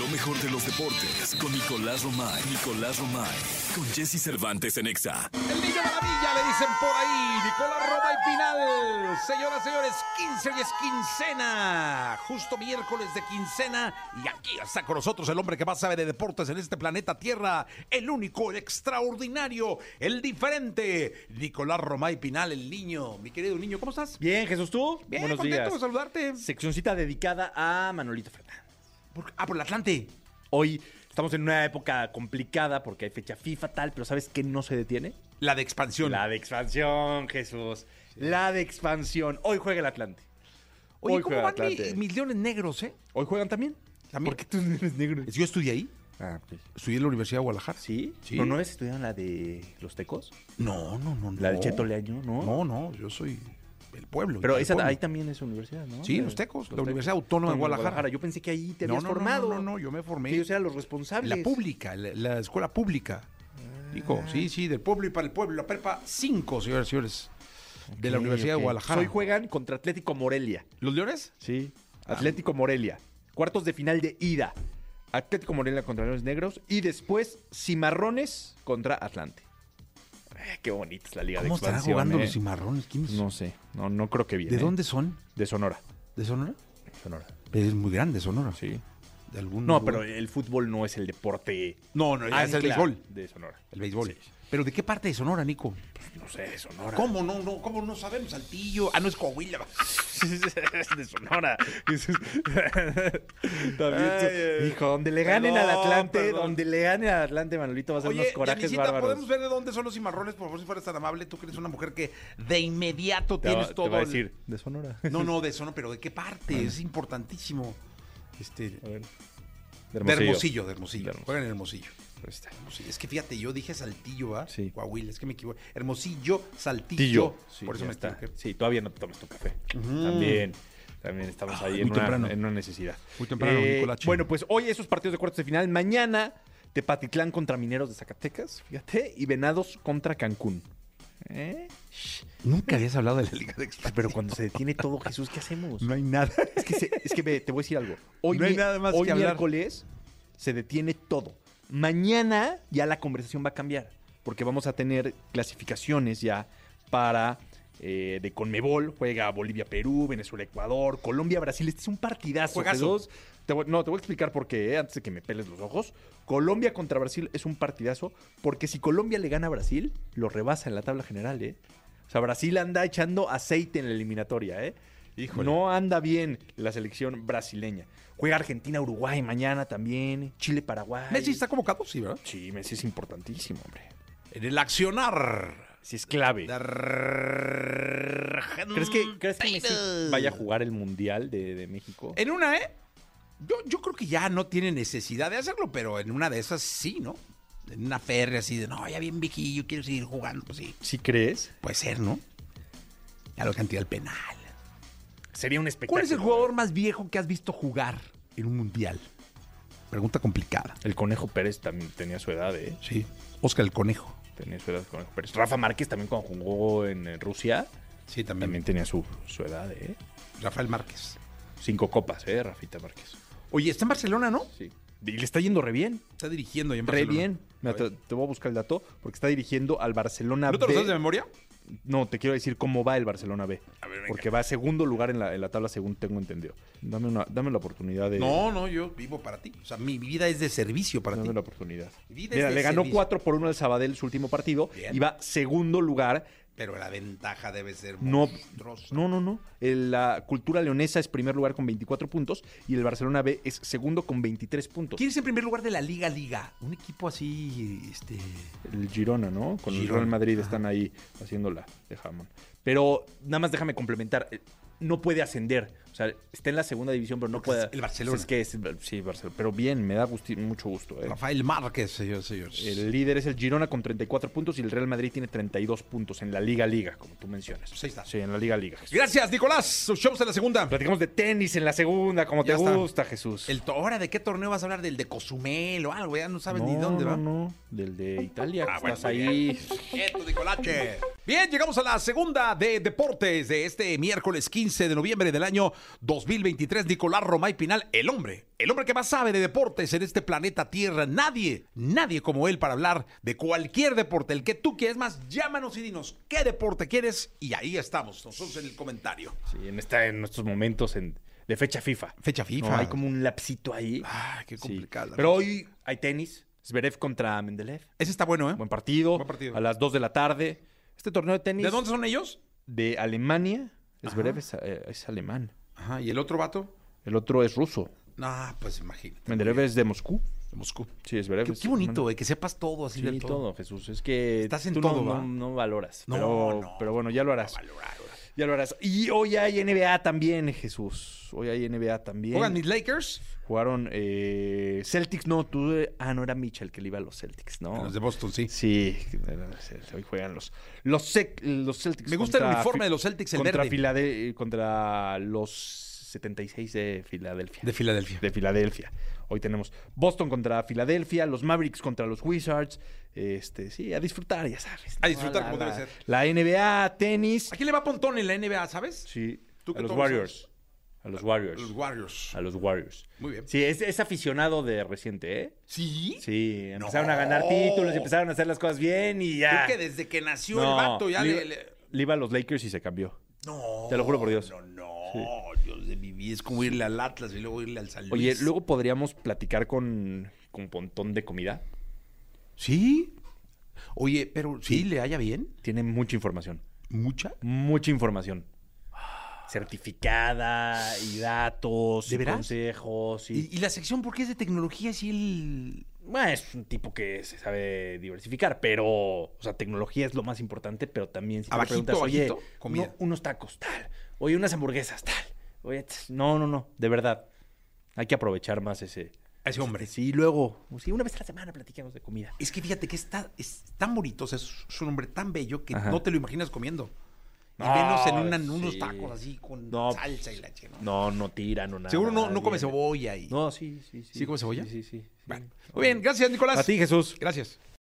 Lo mejor de los deportes con Nicolás Romay. Nicolás Romay. Con Jesse Cervantes en Exa. El niño maravilla le dicen por ahí, Nicolás Roma y Pinal. Señoras, señores, 15 y es quincena. Justo miércoles de quincena. Y aquí está con nosotros el hombre que más sabe de deportes en este planeta Tierra. El único, el extraordinario, el diferente. Nicolás Roma y Pinal, el niño. Mi querido niño, ¿cómo estás? Bien, Jesús, ¿tú? Bien, Buenos contento días. de saludarte. Seccioncita dedicada a Manolito Fernández. Por- ah, por el Atlante. Hoy estamos en una época complicada porque hay fecha FIFA tal, pero ¿sabes qué no se detiene? La de expansión. La de expansión, Jesús. La de expansión. Hoy juega el Atlante. Oye, Hoy ¿cómo juega van mi- Atlante. mis leones negros, eh? ¿Hoy juegan también? También. ¿Por qué tú eres negro? Yo estudié ahí. Ah, pues. Estudié en la Universidad de Guadalajara. ¿Sí? Sí. ¿No, no es estudiaron la de los tecos? No, no, no. ¿La no. del Cheto Leaño? No. No, no, yo soy del pueblo. Pero esa, pueblo. ahí también es universidad, ¿no? Sí, los Tecos, la Tecos. Universidad Autónoma de Guadalajara. Yo pensé que ahí te habías no, no, formado. No, no, no, yo me formé. Que ellos eran los responsables. la pública, la, la escuela pública. Digo, sí, sí, del pueblo y para el pueblo. La prepa 5, señores y señores. De la Universidad de Guadalajara. Hoy juegan contra Atlético Morelia. ¿Los Leones? Sí. Atlético Morelia. Cuartos de final de ida. Atlético Morelia contra Leones Negros. Y después Cimarrones contra Atlante. Ay, qué bonita es la liga ¿Cómo de estarán expansión. jugando eh. los cimarrones? ¿Quiénes No sé. No, no creo que bien. ¿De eh. dónde son? De Sonora. ¿De Sonora? Sonora. Es muy grande Sonora. Sí. ¿De algún No, lugar? pero el fútbol no es el deporte. No, no, es el béisbol. De Sonora. El béisbol. Sí. ¿Pero de qué parte de Sonora, Nico? No sé, de Sonora. ¿Cómo no, no, cómo no sabemos? Saltillo. Ah, no es Coahuila. es de Sonora. También, Ay, hijo, donde le ganen al Atlante, perdón. donde le ganen al Atlante, Manolito va a ser unos corajes Yanisita, bárbaros. ¿podemos ver de dónde son los cimarrones? Por favor, si fueras tan amable. Tú que eres una mujer que de inmediato Te va- tienes te todo. va a el- decir, de Sonora. No, no, de eso no, pero ¿de qué parte? Es importantísimo. Este, A ver. de Hermosillo, de Hermosillo. De Hermosillo. Juegan en Hermosillo. Ahí está. Hermosillo. Es que fíjate, yo dije Saltillo, ¿ah? Sí. Coahuila, es que me equivoqué. Hermosillo, Saltillo. Tillo. Sí, Por eso me está. equivoqué. Sí, todavía no te tomas tu café. Ujú. También. También estamos Ay, ahí en una, temprano. en una necesidad. Muy temprano, Nicolache. Bueno, pues hoy esos partidos de cuartos de final. Mañana, Tepatitlán contra Mineros de Zacatecas, fíjate, y Venados contra Cancún. ¿Eh? Nunca habías hablado de la Liga de Expansión. Pero cuando se detiene todo, Jesús, ¿qué hacemos? No hay nada. Es que, se- es que ve, te voy a decir algo. Hoy, No hay mi- nada más hoy que hablar. miércoles se detiene todo. Mañana ya la conversación va a cambiar. Porque vamos a tener clasificaciones ya para eh, de Conmebol. Juega Bolivia-Perú, Venezuela-Ecuador, Colombia-Brasil. Este es un partidazo. Te voy- no, te voy a explicar por qué, eh, antes de que me peles los ojos. Colombia contra Brasil es un partidazo. Porque si Colombia le gana a Brasil, lo rebasa en la tabla general, ¿eh? O sea, Brasil anda echando aceite en la eliminatoria, ¿eh? Híjole. No anda bien la selección brasileña. Juega Argentina-Uruguay mañana también. Chile-Paraguay. Messi está convocado, sí, ¿verdad? Sí, Messi es importantísimo, hombre. En el accionar. Sí, es clave. ¿Crees que, ¿crees que Messi vaya a jugar el Mundial de, de México? En una, ¿eh? Yo, yo creo que ya no tiene necesidad de hacerlo, pero en una de esas sí, ¿no? En una férrea así de, no, ya bien viejillo, quiero seguir jugando. Pues sí, ¿Sí crees? puede ser, ¿no? Ya lo cantidad del penal. Sería un espectáculo. ¿Cuál es el jugador más viejo que has visto jugar en un mundial? Pregunta complicada. El Conejo Pérez también tenía su edad, ¿eh? Sí. Oscar el Conejo. Tenía su edad el Conejo Pérez. Rafa Márquez también cuando jugó en eh, Rusia Sí, también. también tenía su, su edad, ¿eh? Rafael Márquez. Cinco copas, ¿eh? Rafita Márquez. Oye, está en Barcelona, ¿no? Sí. Y le está yendo re bien. Está dirigiendo ya en Re Barcelona. bien. Mira, A te, voy a buscar el dato porque está dirigiendo al Barcelona ¿No te lo sabes de memoria? No, te quiero decir cómo va el Barcelona B. A ver, porque va a segundo lugar en la, en la tabla, según tengo entendido. Dame, una, dame la oportunidad de. No, no, yo vivo para ti. O sea, mi vida es de servicio para Dame ti. la oportunidad. Mira, le ganó servicio. 4 por 1 al Sabadell su último partido Bien. y va segundo lugar. Pero la ventaja debe ser No, monstruosa. no, no, no. El- la cultura leonesa es primer lugar con 24 puntos y el Barcelona B es segundo con 23 puntos. ¿Quién es en primer lugar de la Liga Liga? Un equipo así, este... El Girona, ¿no? Con el Real Madrid ajá. están ahí haciéndola de jamón. Pero nada más déjame complementar. eh, No puede ascender. O sea, está en la segunda división, pero no Porque puede. es el Barcelona. Es que es, sí, Barcelona. Pero bien, me da gusti- mucho gusto. eh. Rafael Márquez, señor, señores. El líder es el Girona con 34 puntos y el Real Madrid tiene 32 puntos en la Liga Liga, como tú mencionas. Pues ahí está. Sí, en la Liga Liga. Jesús. Gracias, Nicolás. Sus shows en la segunda. Platicamos de tenis en la segunda, como Ya te está. gusta, Jesús. El ¿Ahora de qué torneo vas a hablar? ¿Del de Cozumel o algo? Ya no sabes no, ni dónde no, va. no, del de Italia. Ah, que bueno, estás ahí. Quieto, Nicolache. Bien, llegamos a la segunda de deportes de este miércoles 15 de noviembre del año 2023. Nicolás Romay Pinal, el hombre, el hombre que más sabe de deportes en este planeta Tierra. Nadie, nadie como él para hablar de cualquier deporte, el que tú quieres más. Llámanos y dinos qué deporte quieres y ahí estamos, nosotros en el comentario. Sí, en, esta, en estos momentos en- de fecha FIFA. Fecha FIFA. No, hay como un lapsito ahí. Ay, qué Sí. complicada. Pero hoy hay tenis. Zverev contra Mendeleev. Ese está bueno, ¿eh? Buen partido. Buen partido. A las 2 de la tarde. Este torneo de tenis. ¿De dónde son ellos? De Alemania. Es, eh, es alemán. Ajá, ¿y el otro vato? El otro es ruso. Ah, pues imagínate. Mendeleev es de Moscú. De Moscú. Sí, Zverev Qué, es qué bonito, güey, que sepas todo así Sí, del todo. todo. Jesús. Es que Estás en tú todo, no, no, no valoras. No, pero, no. pero bueno, ya lo harás. Ya lo harás. Y hoy hay NBA también, Jesús. Hoy hay NBA también. ¿Juegan mis Lakers? Jugaron eh, Celtics, no, tú. Ah, no era Mitchell que le iba a los Celtics, ¿no? Los de Boston, sí. Sí, hoy juegan los los, los Celtics. Me gusta el contra uniforme Fi- de los Celtics, el contra verde. Filade- contra los 76 de Filadelfia. De Filadelfia. De Filadelfia. Hoy tenemos Boston contra Filadelfia, los Mavericks contra los Wizards. Este, sí, a disfrutar, ya sabes. A disfrutar La- como debe ser. La NBA, tenis. ¿A quién le va Pontón en la NBA, sabes? Sí, Tú a los Warriors. A los Warriors. Los Warriors. A los Warriors. Muy bien. Sí, es, es aficionado de reciente, ¿eh? ¿Sí? Sí, empezaron No. a ganar títulos, empezaron a hacer las cosas bien y ya. Creo que desde que nació No, el vato ya le, le... le- le iba a los Lakers y se cambió. No. Te lo juro por Dios. No, no. Dios de mi vida. Es como irle al Atlas y luego irle al San Luis. Oye, luego podríamos platicar con, con Pontón de comida. ¿Sí? Oye, pero ¿sí le haya bien? Tiene mucha información. ¿Mucha? Mucha información. Certificada y datos ¿De y veras? consejos. Y, ¿Y, y la sección por qué es de tecnología si él... Bueno, es un tipo que se sabe diversificar, pero, o sea, tecnología es lo más importante, pero también si Abajito, preguntas, oye, abajito, comida. uno- unos tacos, tal, oye, unas hamburguesas, tal, oye, no, no, no, de verdad, hay que aprovechar más ese, A ese hombre. Sí, luego, sí, una vez a la semana platicamos de comida. Es que fíjate que está, es tan bonito, o sea, es, es un hombre tan bello que Ajá. no te lo imaginas comiendo. Y No, menos en una- unos tacos así con No, salsa y la chingada. No, no tiran, no nada. Seguro no, no come cebolla y... No, sí, sí, sí. ¿Sí come cebolla? Sí, sí, sí. Bueno, Muy bien, gracias, Nicolás. A ti, Jesús. Gracias.